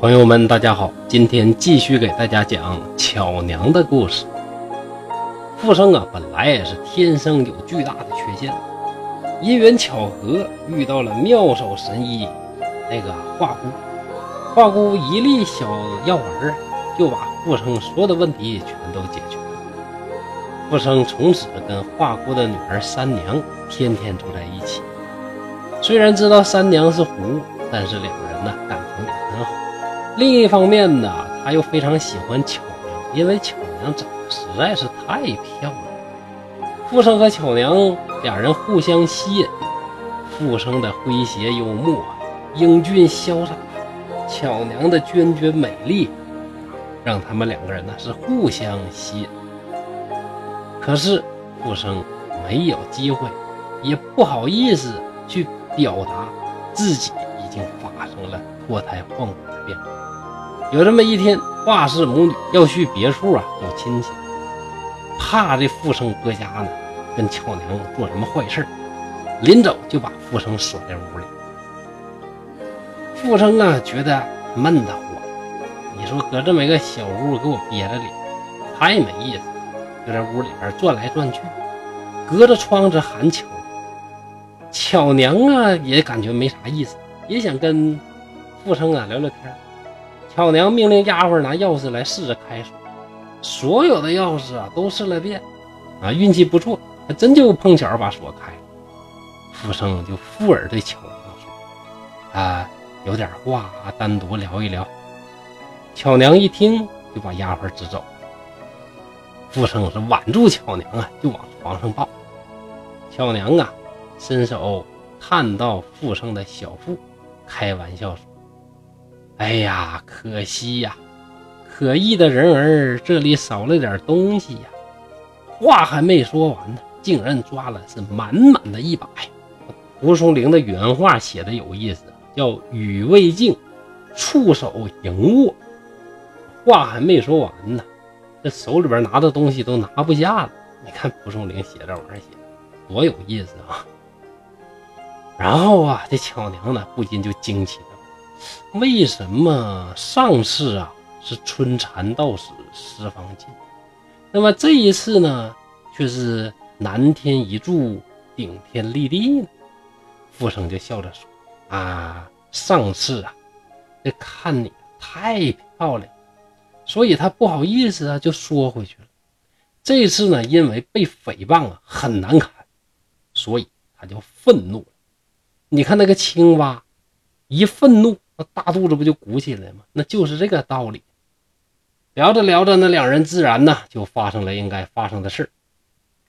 朋友们，大家好，今天继续给大家讲巧娘的故事。富生啊，本来也是天生有巨大的缺陷，因缘巧合遇到了妙手神医那个华姑。华姑一粒小药丸，就把富生所有的问题全都解决了。富生从此跟华姑的女儿三娘天天住在一起。虽然知道三娘是狐，但是两人呢感情也很好。另一方面呢，他又非常喜欢巧娘，因为巧娘长得实在是太漂亮。富生和巧娘俩人互相吸引，富生的诙谐幽默、英俊潇洒，巧娘的娟娟美丽，让他们两个人呢是互相吸引。可是富生没有机会，也不好意思去表达自己已经发生了脱胎换骨的变化。有这么一天，华氏母女要去别处啊走亲戚，怕这富生搁家呢跟巧娘做什么坏事临走就把富生锁在屋里。富生啊觉得闷得慌，你说搁这么一个小屋给我憋着里，太没意思，就在屋里边转来转去，隔着窗子喊巧。巧娘啊也感觉没啥意思，也想跟富生啊聊聊天。巧娘命令丫鬟拿钥匙来试着开锁，所有的钥匙啊都试了遍，啊运气不错，还真就碰巧把锁开了。富生就附耳对巧娘说：“啊，有点话单独聊一聊。”巧娘一听就把丫鬟支走。富生是挽住巧娘啊，就往床上抱。巧娘啊，伸手探到富生的小腹，开玩笑说。哎呀，可惜呀，可疑的人儿这里少了点东西呀。话还没说完呢，竟然抓了是满满的一把。蒲松龄的原话写的有意思，叫“语未尽，触手盈握”。话还没说完呢，这手里边拿的东西都拿不下了。你看蒲松龄写这玩意儿写多有意思啊！然后啊，这巧娘呢不禁就惊奇了。为什么上次啊是春蚕到死丝方尽，那么这一次呢却是南天一柱顶天立地呢？富生就笑着说：“啊，上次啊，这看你太漂亮，所以他不好意思啊就说回去了。这次呢，因为被诽谤啊很难堪，所以他就愤怒了。你看那个青蛙，一愤怒。”那大肚子不就鼓起来吗？那就是这个道理。聊着聊着，那两人自然呢就发生了应该发生的事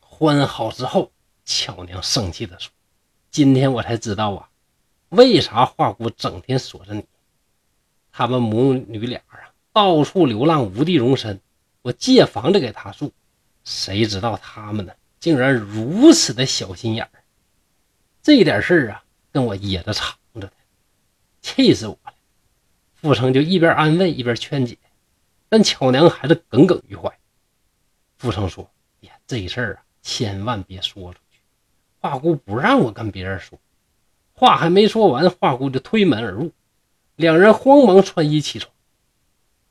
欢好之后，巧娘生气地说：“今天我才知道啊，为啥华姑整天锁着你？他们母女俩啊，到处流浪，无地容身。我借房子给他住，谁知道他们呢，竟然如此的小心眼儿。这点事儿啊，跟我掖着藏着。”气死我了！傅成就一边安慰一边劝解，但巧娘还是耿耿于怀。傅成说：“呀，这事儿啊，千万别说出去。华姑不让我跟别人说。”话还没说完，华姑就推门而入，两人慌忙穿衣起床。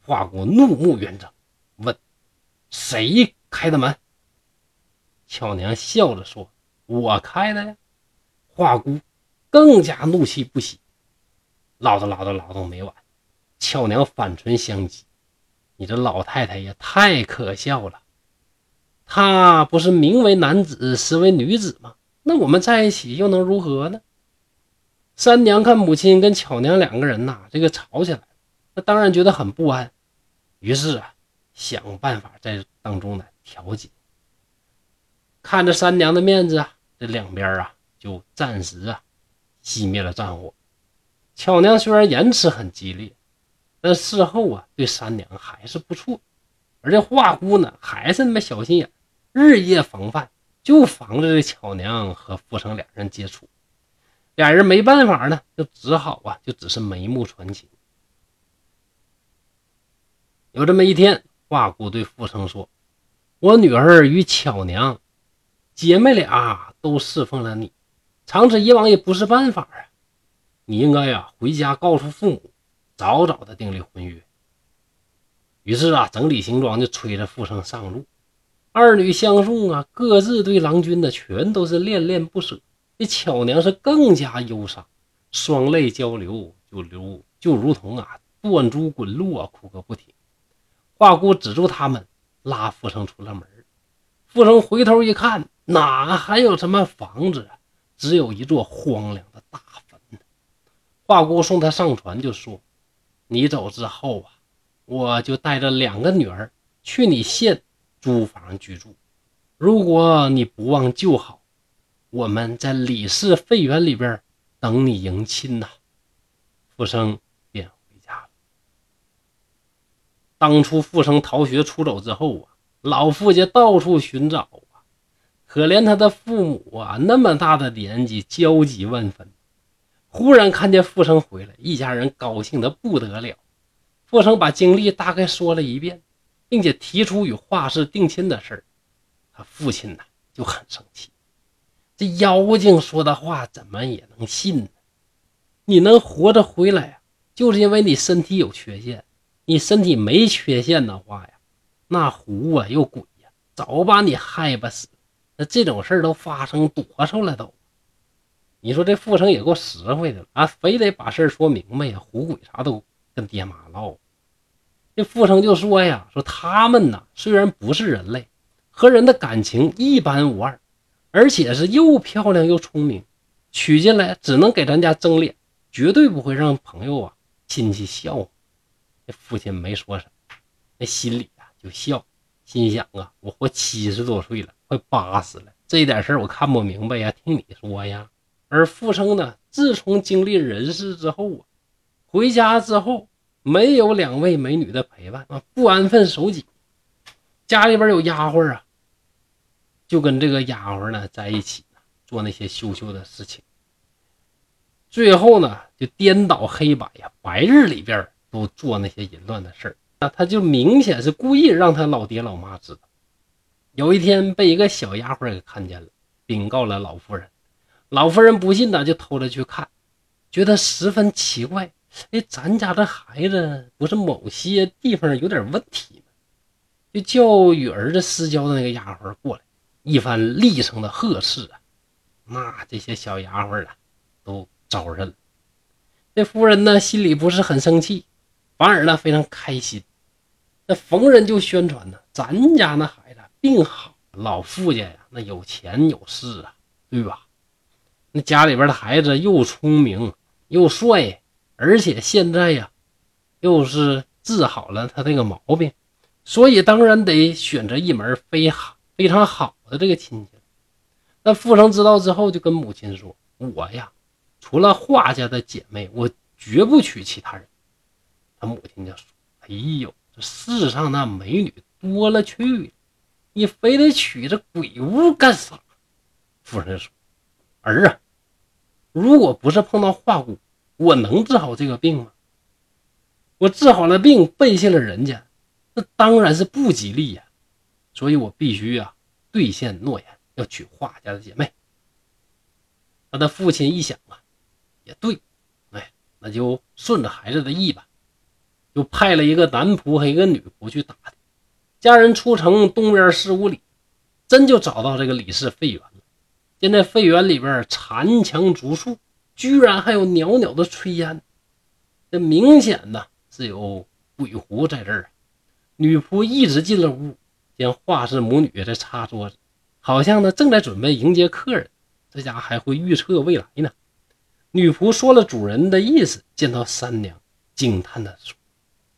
华姑怒目圆睁，问：“谁开的门？”巧娘笑着说：“我开的呀。”华姑更加怒气不息。唠叨唠叨唠叨没完，巧娘反唇相讥：“你这老太太也太可笑了！她不是名为男子，实为女子吗？那我们在一起又能如何呢？”三娘看母亲跟巧娘两个人呐，这个吵起来，那当然觉得很不安，于是啊，想办法在当中呢调解。看着三娘的面子啊，这两边啊就暂时啊熄灭了战火。巧娘虽然言辞很激烈，但事后啊，对三娘还是不错。而这华姑呢，还是那么小心眼，日夜防范，就防着这巧娘和傅成两人接触。俩人没办法呢，就只好啊，就只是眉目传情。有这么一天，华姑对傅生说：“我女儿与巧娘姐妹俩都侍奉了你，长此以往也不是办法啊！你应该呀回家告诉父母，早早的订立婚约。”于是啊，整理行装就催着傅生上路。二女相送啊，各自对郎君的全都是恋恋不舍。这巧娘是更加忧伤，双泪交流，就流就如同啊断珠滚落啊，哭个不停。华姑止住他们，拉傅生出了门。傅生回头一看，哪还有什么房子？只有一座荒凉的大坟。华姑送他上船，就说：“你走之后啊，我就带着两个女儿去你县租房居住。如果你不忘旧好。”我们在李氏废园里边等你迎亲呐，傅生便回家了。当初傅生逃学出走之后啊，老傅家到处寻找啊，可怜他的父母啊，那么大的年纪焦急万分。忽然看见傅生回来，一家人高兴的不得了。傅生把经历大概说了一遍，并且提出与华氏定亲的事儿，他父亲呢就很生气。这妖精说的话怎么也能信呢？你能活着回来啊，就是因为你身体有缺陷。你身体没缺陷的话呀，那狐啊又鬼呀，早把你害不死。那这种事儿都发生多少了都？你说这富生也够实惠的了啊，非得把事儿说明白呀，狐鬼啥都跟爹妈唠。这富生就说呀，说他们呐虽然不是人类，和人的感情一般无二。而且是又漂亮又聪明，娶进来只能给咱家争脸，绝对不会让朋友啊亲戚笑话。这父亲没说什么，那心里啊就笑，心想啊，我活七十多岁了，快八十了，这点事儿我看不明白呀，听你说呀。而傅生呢，自从经历人事之后啊，回家之后没有两位美女的陪伴啊，不安分守己，家里边有丫鬟啊。就跟这个丫鬟呢在一起做那些羞羞的事情，最后呢就颠倒黑白呀，白日里边都做那些淫乱的事儿，那他就明显是故意让他老爹老妈知道。有一天被一个小丫鬟给看见了，禀告了老夫人。老夫人不信呢，就偷着去看，觉得十分奇怪。哎，咱家的孩子不是某些地方有点问题吗？就叫与儿子私交的那个丫鬟过来。一番厉声的呵斥啊，那这些小丫鬟啊都招认了。这夫人呢心里不是很生气，反而呢非常开心。那逢人就宣传呢，咱家那孩子病好，老傅家呀那有钱有势啊，对吧？那家里边的孩子又聪明又帅，而且现在呀又是治好了他这个毛病，所以当然得选择一门非好非常好。的这个亲戚，那富生知道之后，就跟母亲说：“我呀，除了华家的姐妹，我绝不娶其他人。”他母亲就说：“哎呦，这世上那美女多了去了，你非得娶这鬼物干啥？”夫人说：“儿啊，如果不是碰到华姑，我能治好这个病吗？我治好了病，背弃了人家，那当然是不吉利呀。所以我必须呀。”兑现诺言，要娶华家的姐妹。他的父亲一想啊，也对，哎，那就顺着孩子的意吧，就派了一个男仆和一个女仆去打听。家人出城东边十五里，真就找到这个李氏废园了。见这废园里边残墙竹树，居然还有袅袅的炊烟，这明显呢是有鬼狐在这儿。女仆一直进了屋。见画室母女在擦桌子，好像呢正在准备迎接客人。这家还会预测未来呢。女仆说了主人的意思，见到三娘，惊叹的说：“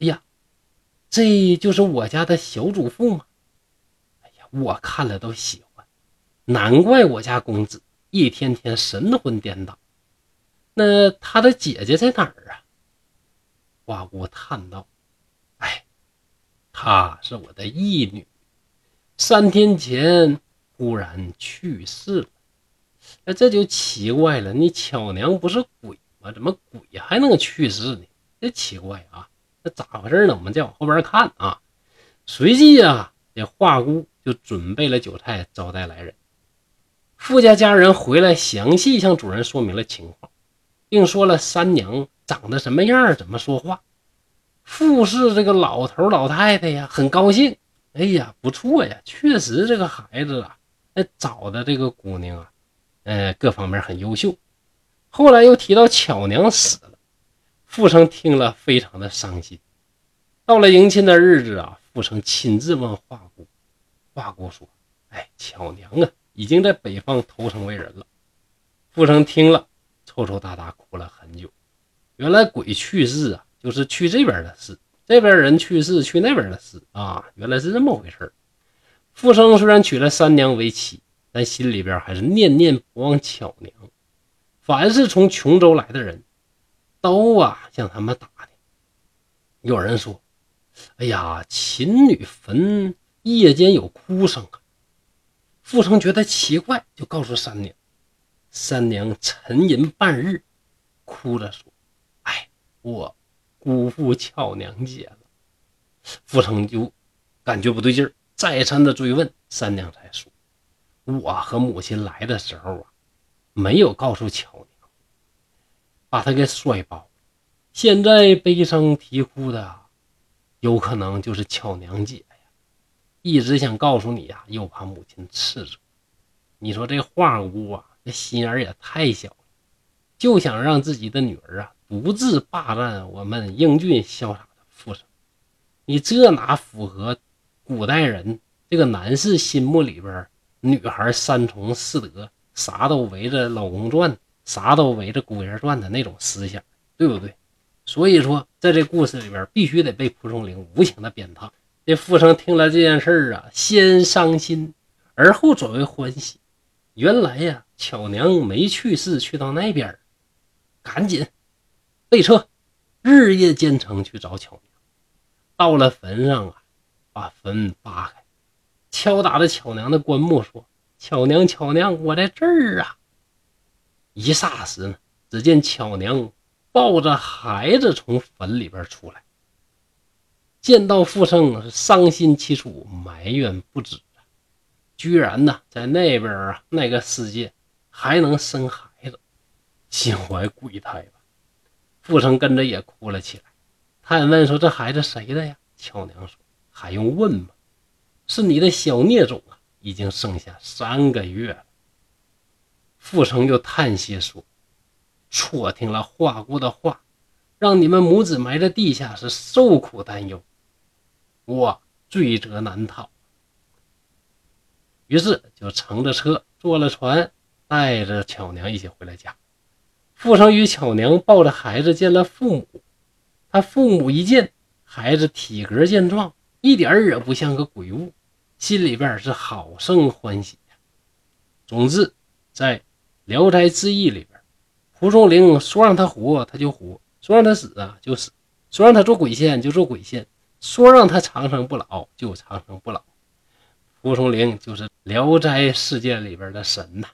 哎呀，这就是我家的小主妇吗？哎呀，我看了都喜欢，难怪我家公子一天天神魂颠倒。那他的姐姐在哪儿啊？”花姑叹道：“哎，她是我的义女。”三天前，忽然去世了。那这就奇怪了，你巧娘不是鬼吗？怎么鬼还能去世呢？这奇怪啊！那咋回事呢？我们再往后边看啊。随即啊，这华姑就准备了酒菜招待来人。富家家人回来，详细向主人说明了情况，并说了三娘长得什么样，怎么说话。富氏这个老头老太太呀，很高兴。哎呀，不错呀，确实这个孩子啊，那找的这个姑娘啊，呃，各方面很优秀。后来又提到巧娘死了，富生听了非常的伤心。到了迎亲的日子啊，富生亲自问华姑，华姑说：“哎，巧娘啊，已经在北方投生为人了。”富生听了，抽抽搭搭哭了很久。原来鬼去世啊，就是去这边的事；这边人去世，去那边的事啊。原来是这么回事富生虽然娶了三娘为妻，但心里边还是念念不忘巧娘。凡是从琼州来的人，都啊向他们打听。有人说。哎呀，秦女坟夜间有哭声啊！傅成觉得奇怪，就告诉三娘。三娘沉吟半日，哭着说：“哎，我辜负巧娘姐了。”傅成就感觉不对劲儿，再三的追问，三娘才说：“我和母亲来的时候啊，没有告诉巧娘，把她给摔包了。现在悲伤啼哭的。”有可能就是巧娘姐，一直想告诉你呀，又怕母亲斥责。你说这华姑啊，这心眼也太小了，就想让自己的女儿啊独自霸占我们英俊潇洒的父生。你这哪符合古代人这个男士心目里边女孩三从四德，啥都围着老公转，啥都围着姑爷转的那种思想，对不对？所以说，在这故事里边，必须得被蒲松龄无情的鞭挞。这富生听了这件事儿啊，先伤心，而后转为欢喜。原来呀，巧娘没去世，去到那边赶紧备车，日夜兼程去找巧娘。到了坟上啊，把坟扒开，敲打着巧娘的棺木，说：“巧娘，巧娘，我在这儿啊！”一霎时呢，只见巧娘。抱着孩子从坟里边出来，见到富生，伤心凄楚，埋怨不止啊！居然呢，在那边啊，那个世界还能生孩子，心怀鬼胎吧？富生跟着也哭了起来，探问说：“这孩子谁的呀？”巧娘说：“还用问吗？是你的小孽种啊，已经剩下三个月了。”富生又叹息说。错听了华姑的话，让你们母子埋在地下是受苦担忧，我罪责难逃。于是就乘着车，坐了船，带着巧娘一起回了家。富生与巧娘抱着孩子见了父母，他父母一见孩子体格健壮，一点也不像个鬼物，心里边是好生欢喜呀。总之，在《聊斋志异》里边。蒲松龄说让他活，他就活；说让他死啊，就死；说让他做鬼仙，就做鬼仙；说让他长生不老，就长生不老。蒲松龄就是《聊斋》世界里边的神呐。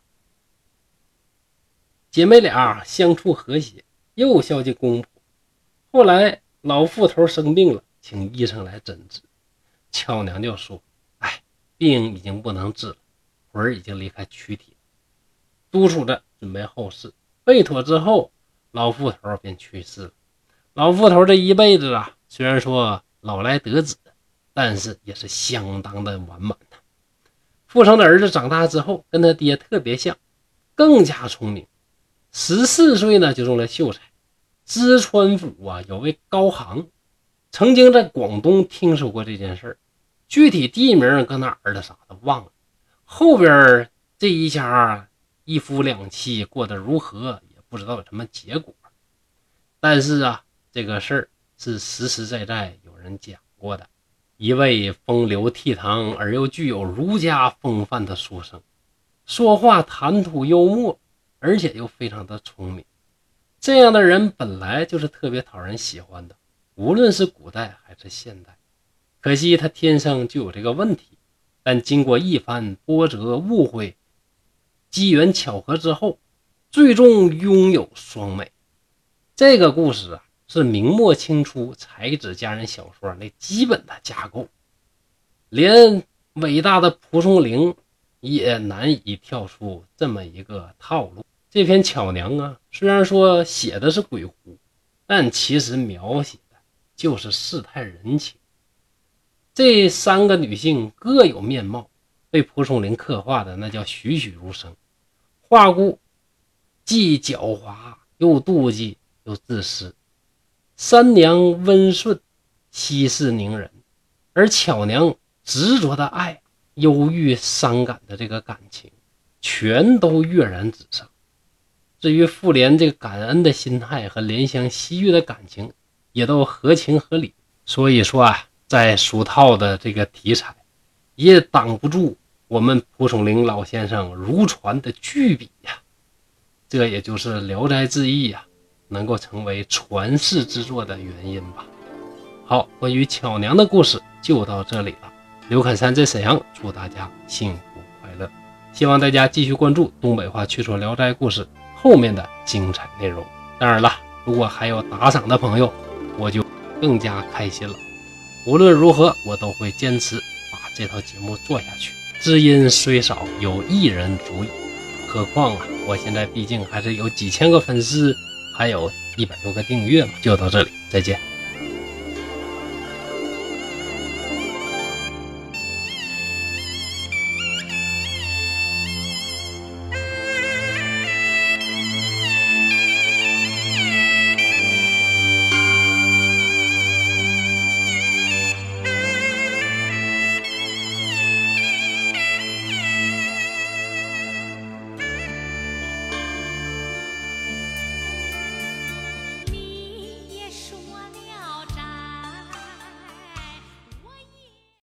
姐妹俩相处和谐，又孝敬公婆。后来老妇头生病了，请医生来诊治。巧娘就说：“哎，病已经不能治了，魂儿已经离开躯体，督促着准备后事。”备妥之后，老妇头便去世了。老妇头这一辈子啊，虽然说老来得子，但是也是相当的完满的。富生的儿子长大之后，跟他爹特别像，更加聪明。十四岁呢，就中了秀才。淄川府啊，有位高行，曾经在广东听说过这件事儿，具体地名搁哪儿的啥的忘了。后边这一家。一夫两妻过得如何也不知道有什么结果，但是啊，这个事儿是实实在在有人讲过的。一位风流倜傥而又具有儒家风范的书生，说话谈吐幽默，而且又非常的聪明。这样的人本来就是特别讨人喜欢的，无论是古代还是现代。可惜他天生就有这个问题，但经过一番波折、误会、机缘巧合之后，最终拥有双美。这个故事啊，是明末清初才子佳人小说那基本的架构，连伟大的蒲松龄也难以跳出这么一个套路。这篇《巧娘》啊，虽然说写的是鬼狐，但其实描写的就是世态人情。这三个女性各有面貌，被蒲松龄刻画的那叫栩栩如生。花姑既狡猾又妒忌又自私，三娘温顺息事宁人，而巧娘执着的爱、忧郁伤感的这个感情，全都跃然纸上。至于妇联这个感恩的心态和怜香惜玉的感情，也都合情合理。所以说啊。在俗套的这个题材，也挡不住我们蒲松龄老先生如传的巨笔呀。这也就是《聊斋志异》呀能够成为传世之作的原因吧。好，关于巧娘的故事就到这里了。刘侃山在沈阳，祝大家幸福快乐。希望大家继续关注东北话趣说聊斋故事后面的精彩内容。当然了，如果还有打赏的朋友，我就更加开心了。无论如何，我都会坚持把这套节目做下去。知音虽少，有一人足矣。何况啊，我现在毕竟还是有几千个粉丝，还有一百多个订阅嘛。就到这里，再见。